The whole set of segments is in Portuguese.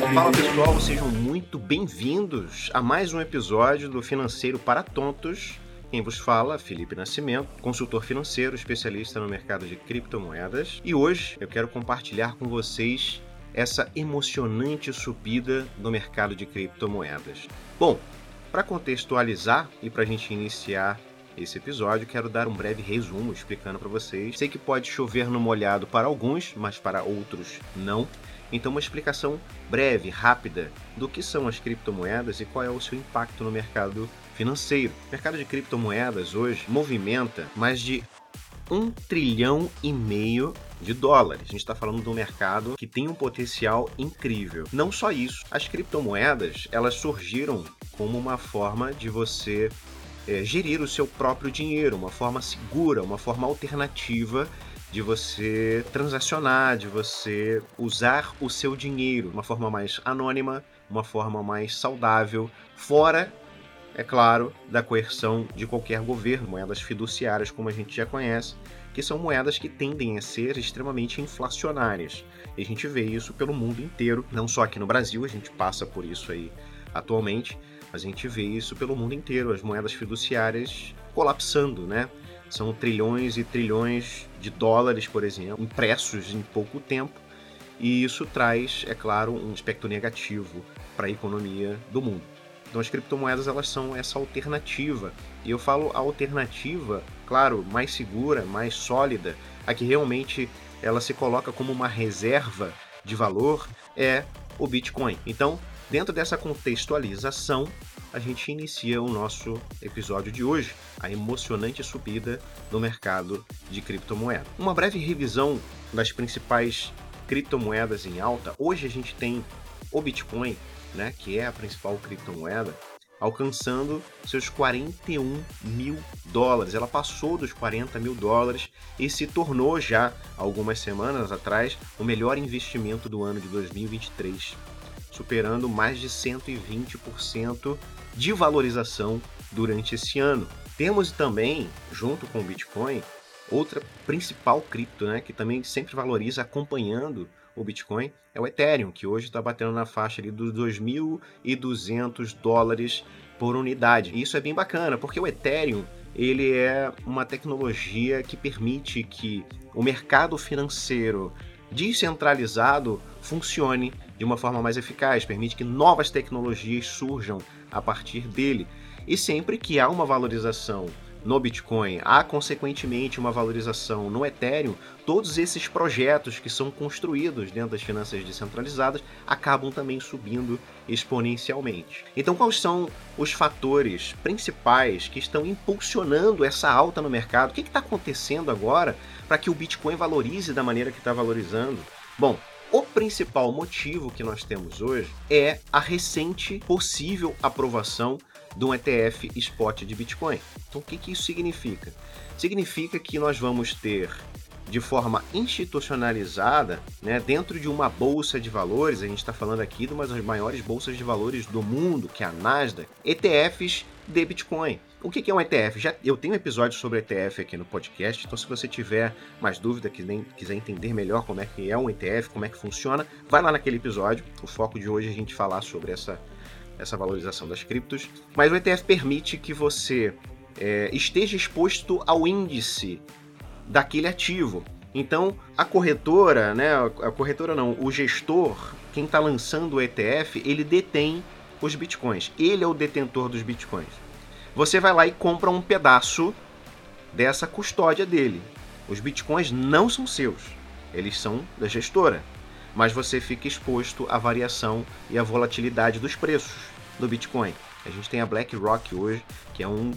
Fala pessoal, sejam muito bem-vindos a mais um episódio do Financeiro para Tontos. Quem vos fala, Felipe Nascimento, consultor financeiro, especialista no mercado de criptomoedas. E hoje eu quero compartilhar com vocês essa emocionante subida no mercado de criptomoedas. Bom, para contextualizar e para a gente iniciar esse episódio, quero dar um breve resumo explicando para vocês. Sei que pode chover no molhado para alguns, mas para outros não. Então, uma explicação breve, rápida, do que são as criptomoedas e qual é o seu impacto no mercado financeiro. O mercado de criptomoedas hoje movimenta mais de um trilhão e meio de dólares. A gente está falando de um mercado que tem um potencial incrível. Não só isso, as criptomoedas elas surgiram como uma forma de você é, gerir o seu próprio dinheiro, uma forma segura, uma forma alternativa de você transacionar, de você usar o seu dinheiro, uma forma mais anônima, uma forma mais saudável, fora, é claro, da coerção de qualquer governo, moedas fiduciárias como a gente já conhece, que são moedas que tendem a ser extremamente inflacionárias. E a gente vê isso pelo mundo inteiro, não só aqui no Brasil, a gente passa por isso aí atualmente, a gente vê isso pelo mundo inteiro, as moedas fiduciárias colapsando, né? São trilhões e trilhões de dólares, por exemplo, impressos em pouco tempo, e isso traz, é claro, um aspecto negativo para a economia do mundo. Então as criptomoedas elas são essa alternativa. E eu falo alternativa, claro, mais segura, mais sólida, a que realmente ela se coloca como uma reserva de valor é o Bitcoin. Então, Dentro dessa contextualização, a gente inicia o nosso episódio de hoje, a emocionante subida no mercado de criptomoeda. Uma breve revisão das principais criptomoedas em alta. Hoje a gente tem o Bitcoin, né, que é a principal criptomoeda, alcançando seus 41 mil dólares. Ela passou dos 40 mil dólares e se tornou já, algumas semanas atrás, o melhor investimento do ano de 2023 superando mais de 120% de valorização durante esse ano. Temos também, junto com o Bitcoin, outra principal cripto, né, que também sempre valoriza acompanhando o Bitcoin, é o Ethereum, que hoje está batendo na faixa ali dos 2.200 dólares por unidade. E isso é bem bacana, porque o Ethereum ele é uma tecnologia que permite que o mercado financeiro descentralizado funcione de uma forma mais eficaz, permite que novas tecnologias surjam a partir dele. E sempre que há uma valorização no Bitcoin, há consequentemente uma valorização no Ethereum, todos esses projetos que são construídos dentro das finanças descentralizadas acabam também subindo exponencialmente. Então, quais são os fatores principais que estão impulsionando essa alta no mercado? O que está acontecendo agora para que o Bitcoin valorize da maneira que está valorizando? Bom, o principal motivo que nós temos hoje é a recente possível aprovação de um ETF spot de Bitcoin. Então, o que, que isso significa? Significa que nós vamos ter de forma institucionalizada, né, dentro de uma bolsa de valores, a gente está falando aqui de uma das maiores bolsas de valores do mundo, que é a Nasdaq, ETFs de Bitcoin. O que é um ETF? Já, eu tenho um episódio sobre ETF aqui no podcast, então se você tiver mais dúvida, quiser entender melhor como é que é um ETF, como é que funciona, vai lá naquele episódio. O foco de hoje é a gente falar sobre essa, essa valorização das criptos. Mas o ETF permite que você é, esteja exposto ao índice daquele ativo. Então, a corretora, né, a corretora não, o gestor, quem está lançando o ETF, ele detém os bitcoins. Ele é o detentor dos bitcoins você vai lá e compra um pedaço dessa custódia dele. Os bitcoins não são seus, eles são da gestora, mas você fica exposto à variação e à volatilidade dos preços do Bitcoin. A gente tem a BlackRock hoje, que é um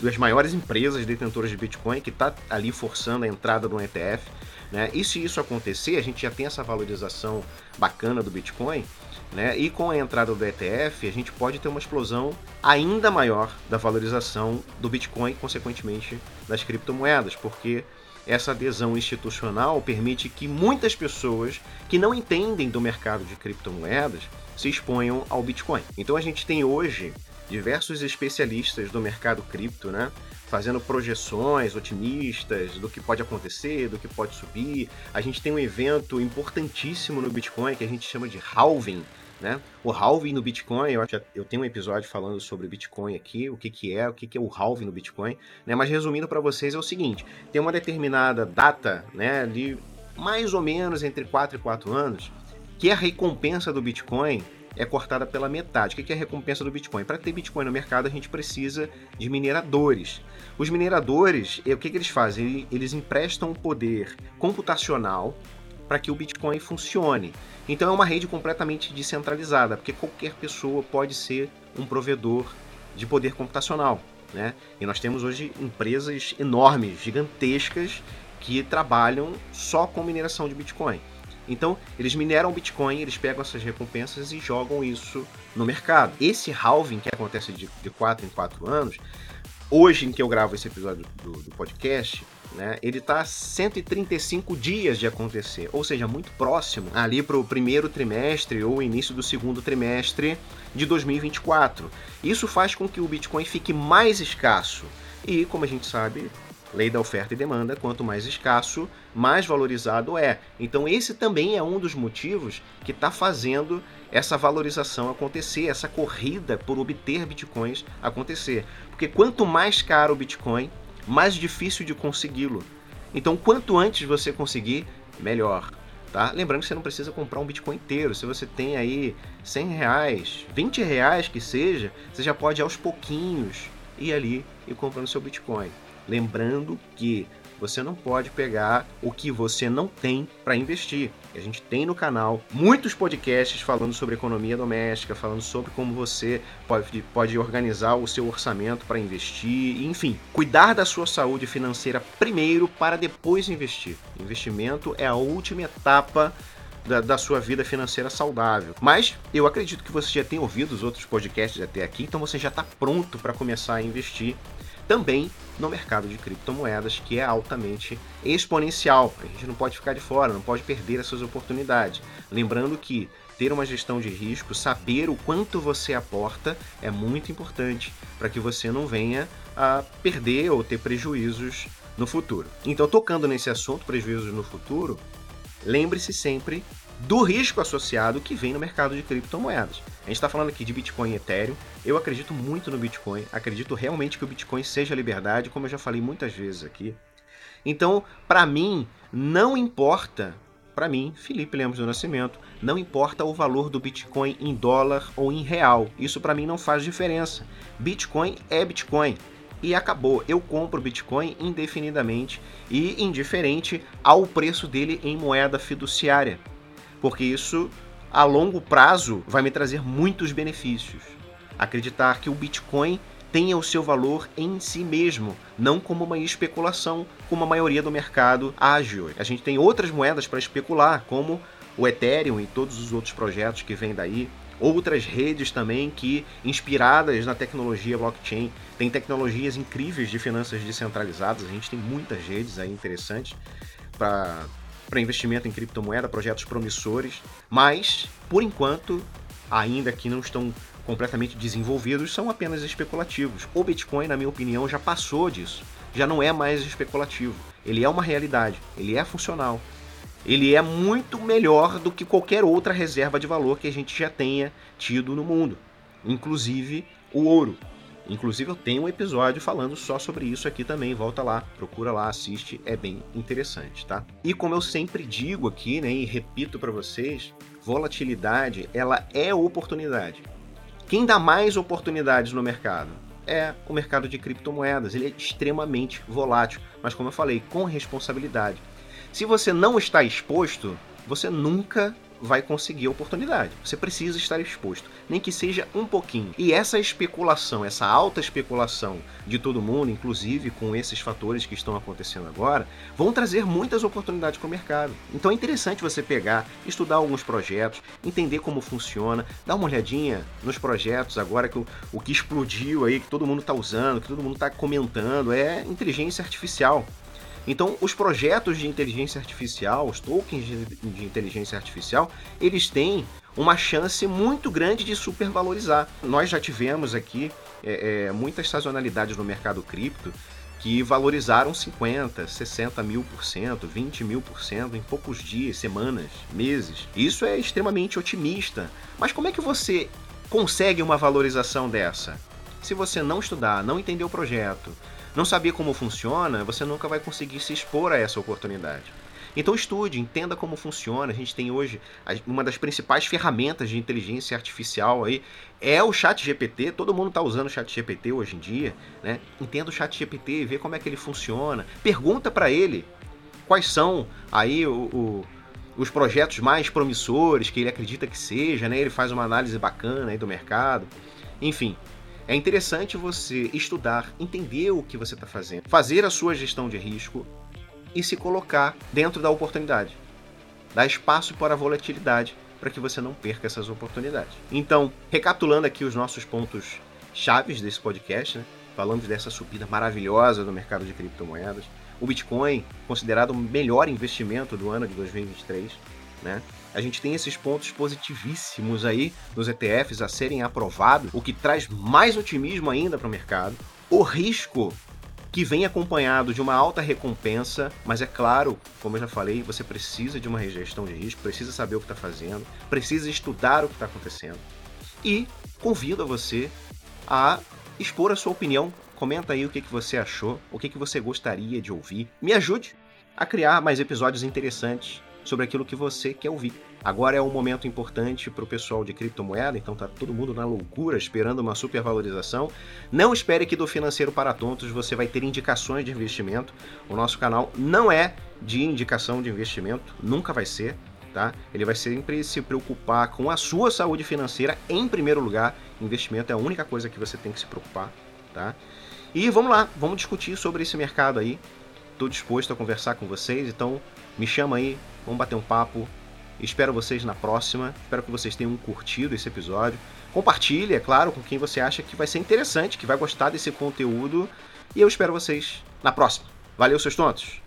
das maiores empresas detentoras de Bitcoin, que está ali forçando a entrada do ETF. Né? E se isso acontecer, a gente já tem essa valorização bacana do Bitcoin, né? E com a entrada do ETF, a gente pode ter uma explosão ainda maior da valorização do Bitcoin consequentemente, das criptomoedas, porque essa adesão institucional permite que muitas pessoas que não entendem do mercado de criptomoedas se exponham ao Bitcoin. Então a gente tem hoje diversos especialistas do mercado cripto, né? Fazendo projeções otimistas do que pode acontecer, do que pode subir. A gente tem um evento importantíssimo no Bitcoin que a gente chama de halving, né? O halving no Bitcoin, eu, eu tenho um episódio falando sobre Bitcoin aqui, o que, que é, o que, que é o halving no Bitcoin, né? Mas resumindo para vocês é o seguinte: tem uma determinada data, né, de mais ou menos entre 4 e 4 anos, que a recompensa do Bitcoin é cortada pela metade. O que é a recompensa do Bitcoin? Para ter Bitcoin no mercado, a gente precisa de mineradores. Os mineradores, o que, eles fazem? Eles emprestam poder computacional para que o Bitcoin funcione. Então é uma rede completamente descentralizada, porque qualquer pessoa pode ser um provedor de poder computacional. Né? E nós temos hoje empresas enormes, gigantescas, que trabalham só com mineração de Bitcoin. Então, eles mineram Bitcoin, eles pegam essas recompensas e jogam isso no mercado. Esse halving que acontece de, de 4 em 4 anos, hoje em que eu gravo esse episódio do, do podcast, né, ele está 135 dias de acontecer, ou seja, muito próximo ali para o primeiro trimestre ou início do segundo trimestre de 2024. Isso faz com que o Bitcoin fique mais escasso. E, como a gente sabe, Lei da oferta e demanda, quanto mais escasso, mais valorizado é. Então, esse também é um dos motivos que está fazendo essa valorização acontecer, essa corrida por obter bitcoins acontecer. Porque quanto mais caro o bitcoin, mais difícil de consegui-lo. Então, quanto antes você conseguir, melhor. Tá? Lembrando que você não precisa comprar um Bitcoin inteiro. Se você tem aí 100 reais, 20 reais que seja, você já pode aos pouquinhos ir ali e comprando seu Bitcoin. Lembrando que você não pode pegar o que você não tem para investir. A gente tem no canal muitos podcasts falando sobre economia doméstica, falando sobre como você pode, pode organizar o seu orçamento para investir, enfim, cuidar da sua saúde financeira primeiro para depois investir. Investimento é a última etapa da, da, sua vida financeira saudável. Mas eu acredito que você já tem ouvido os outros podcasts até aqui, então você já está pronto para começar a investir também no mercado de criptomoedas, que é altamente exponencial. A gente não pode ficar de fora, não pode perder essas oportunidades. Lembrando que ter uma gestão de risco, saber o quanto você aporta é muito importante para que você não venha a perder ou ter prejuízos no futuro. Então, tocando nesse assunto, prejuízos no futuro, lembre-se sempre do risco associado que vem no mercado de criptomoedas. A gente está falando aqui de Bitcoin e Ethereum. Eu acredito muito no Bitcoin, acredito realmente que o Bitcoin seja liberdade, como eu já falei muitas vezes aqui. Então, para mim, não importa, para mim, Felipe Lemos do Nascimento, não importa o valor do Bitcoin em dólar ou em real. Isso para mim não faz diferença. Bitcoin é Bitcoin e acabou. Eu compro Bitcoin indefinidamente e indiferente ao preço dele em moeda fiduciária porque isso a longo prazo vai me trazer muitos benefícios. Acreditar que o Bitcoin tenha o seu valor em si mesmo, não como uma especulação, como a maioria do mercado age hoje. A gente tem outras moedas para especular, como o Ethereum e todos os outros projetos que vêm daí, outras redes também que inspiradas na tecnologia blockchain, tem tecnologias incríveis de finanças descentralizadas, a gente tem muitas redes aí interessantes para para investimento em criptomoeda, projetos promissores, mas, por enquanto, ainda que não estão completamente desenvolvidos, são apenas especulativos. O Bitcoin, na minha opinião, já passou disso. Já não é mais especulativo. Ele é uma realidade, ele é funcional. Ele é muito melhor do que qualquer outra reserva de valor que a gente já tenha tido no mundo, inclusive o ouro. Inclusive eu tenho um episódio falando só sobre isso aqui também, volta lá, procura lá, assiste, é bem interessante, tá? E como eu sempre digo aqui, né, e repito para vocês, volatilidade, ela é oportunidade. Quem dá mais oportunidades no mercado? É o mercado de criptomoedas, ele é extremamente volátil, mas como eu falei, com responsabilidade. Se você não está exposto, você nunca vai conseguir a oportunidade. Você precisa estar exposto, nem que seja um pouquinho. E essa especulação, essa alta especulação de todo mundo, inclusive com esses fatores que estão acontecendo agora, vão trazer muitas oportunidades para o mercado. Então é interessante você pegar, estudar alguns projetos, entender como funciona, dar uma olhadinha nos projetos agora que o, o que explodiu aí, que todo mundo está usando, que todo mundo está comentando, é inteligência artificial. Então, os projetos de inteligência artificial, os tokens de, inteligência artificial, eles têm uma chance muito grande de supervalorizar. Nós já tivemos aqui é, é, muitas sazonalidades no mercado cripto que valorizaram 50, 60 mil por cento, 20 mil por cento em poucos dias, semanas, meses. Isso é extremamente otimista. Mas como é que você consegue uma valorização dessa? Se você não estudar, não entender o projeto, não saber como funciona, você nunca vai conseguir se expor a essa oportunidade. Então estude, entenda como funciona. A gente tem hoje uma das principais ferramentas de inteligência artificial aí é o Chat GPT. Todo mundo está usando o Chat GPT hoje em dia, né? Entenda o Chat GPT, vê como é que ele funciona. Pergunta para ele quais são aí o, o, os projetos mais promissores que ele acredita que seja, né? Ele faz uma análise bacana aí do mercado. Enfim, é interessante você estudar, entender o que você está fazendo, fazer a sua gestão de risco, e se colocar dentro da oportunidade. Dá espaço para a volatilidade para que você não perca essas oportunidades. Então, recapitulando aqui os nossos pontos chaves desse podcast, né? dessa subida maravilhosa do mercado de criptomoedas, o Bitcoin considerado o melhor investimento do ano de 2023, né? A gente tem esses pontos positivíssimos aí nos ETFs a serem aprovados, o que traz mais otimismo ainda para o mercado. O risco que vem acompanhado de uma alta recompensa, mas é claro, como eu já falei, você precisa de uma gestão de risco, precisa saber o que está fazendo, precisa estudar o que está acontecendo. E convido a você a expor a sua opinião. Comenta aí o que, que você achou, o que, que você gostaria de ouvir. Me ajude a criar mais episódios interessantes sobre aquilo que você quer ouvir. Agora é um momento importante para o pessoal de criptomoeda, então tá todo mundo na loucura esperando uma supervalorização. Não espere que do Financeiro para Tontos você vai ter indicações de investimento. O nosso canal não é de indicação de investimento, nunca vai ser. Tá? Ele vai sempre se preocupar com a sua saúde financeira em primeiro lugar. Investimento é a única coisa que você tem que se preocupar. Tá? E vamos lá, vamos discutir sobre esse mercado aí. Estou disposto a conversar com vocês, então me chama aí, vamos bater um papo. Espero vocês na próxima. Espero que vocês tenham curtido esse episódio. Compartilhe, é claro, com quem você acha que vai ser interessante, que vai gostar desse conteúdo. E eu espero vocês na próxima. Valeu, seus tontos!